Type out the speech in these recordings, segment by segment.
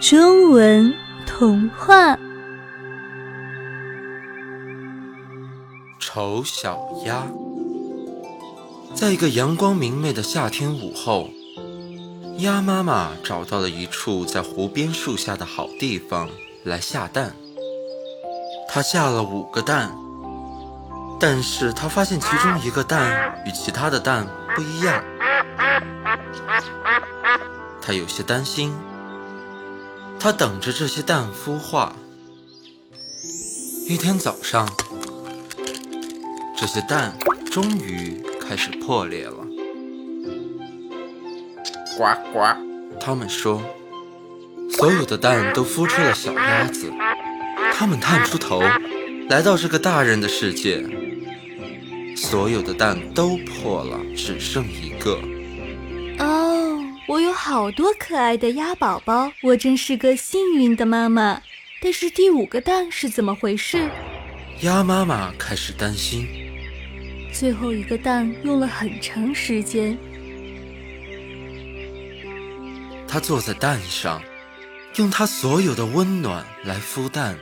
中文童话。丑小鸭，在一个阳光明媚的夏天午后，鸭妈妈找到了一处在湖边树下的好地方来下蛋。它下了五个蛋，但是它发现其中一个蛋与其他的蛋不一样，它有些担心。它等着这些蛋孵化。一天早上，这些蛋终于开始破裂了。呱呱，他们说，所有的蛋都孵出了小鸭子。他们探出头，来到这个大人的世界。所有的蛋都破了，只剩一个。哦，我有好多可爱的鸭宝宝，我真是个幸运的妈妈。但是第五个蛋是怎么回事？鸭妈妈开始担心。最后一个蛋用了很长时间。它坐在蛋上，用它所有的温暖来孵蛋。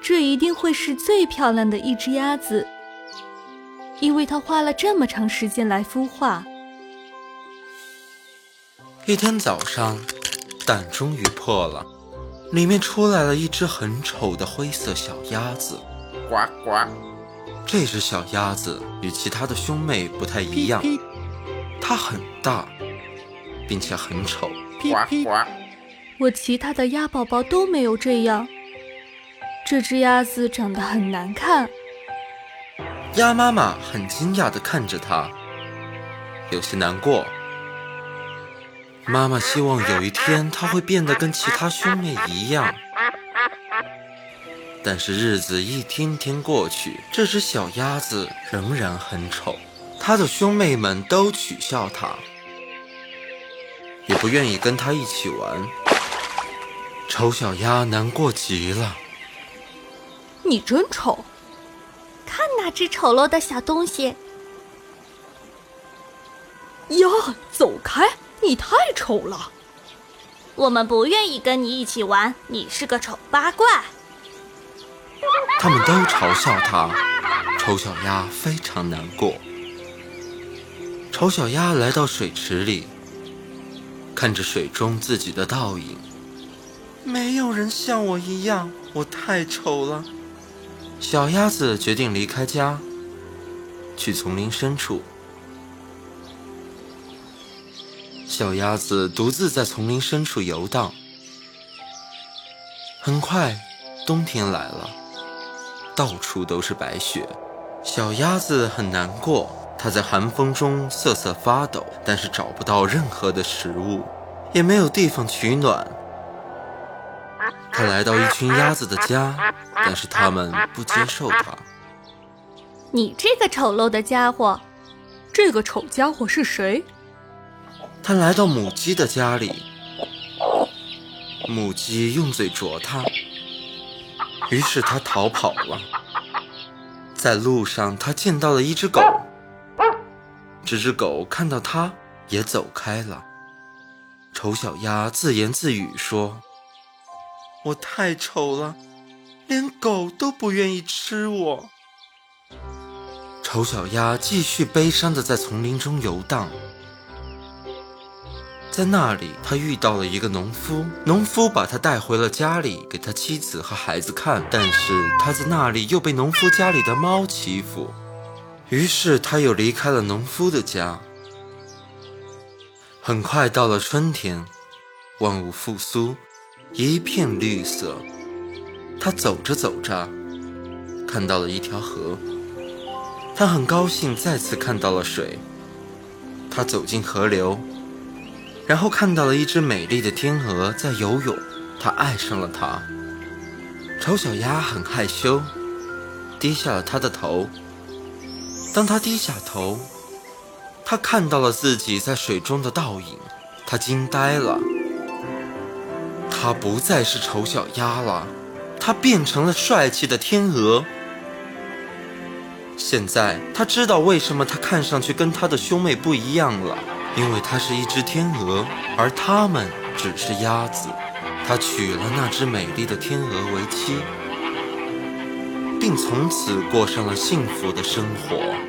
这一定会是最漂亮的一只鸭子，因为它花了这么长时间来孵化。一天早上，蛋终于破了，里面出来了一只很丑的灰色小鸭子。呱呱！这只小鸭子与其他的兄妹不太一样，它很大，并且很丑。呱呱！我其他的鸭宝宝都没有这样。这只鸭子长得很难看。鸭妈妈很惊讶地看着它，有些难过。妈妈希望有一天他会变得跟其他兄妹一样。但是日子一天天过去，这只小鸭子仍然很丑，它的兄妹们都取笑它，也不愿意跟它一起玩。丑小鸭难过极了。你真丑！看那只丑陋的小东西！呀，走开！你太丑了！我们不愿意跟你一起玩，你是个丑八怪！他们都嘲笑他。丑小鸭非常难过。丑小鸭来到水池里，看着水中自己的倒影。没有人像我一样，我太丑了。小鸭子决定离开家，去丛林深处。小鸭子独自在丛林深处游荡。很快，冬天来了，到处都是白雪。小鸭子很难过，它在寒风中瑟瑟发抖，但是找不到任何的食物，也没有地方取暖。他来到一群鸭子的家，但是他们不接受他。你这个丑陋的家伙！这个丑家伙是谁？他来到母鸡的家里，母鸡用嘴啄他，于是他逃跑了。在路上，他见到了一只狗，这只狗看到他也走开了。丑小鸭自言自语说。我太丑了，连狗都不愿意吃我。丑小鸭继续悲伤地在丛林中游荡，在那里，他遇到了一个农夫，农夫把他带回了家里，给他妻子和孩子看。但是他在那里又被农夫家里的猫欺负，于是他又离开了农夫的家。很快到了春天，万物复苏。一片绿色，他走着走着，看到了一条河。他很高兴再次看到了水。他走进河流，然后看到了一只美丽的天鹅在游泳。他爱上了它。丑小鸭很害羞，低下了他的头。当他低下头，他看到了自己在水中的倒影，他惊呆了。他不再是丑小鸭了，他变成了帅气的天鹅。现在他知道为什么他看上去跟他的兄妹不一样了，因为它是一只天鹅，而它们只是鸭子，他娶了那只美丽的天鹅为妻，并从此过上了幸福的生活。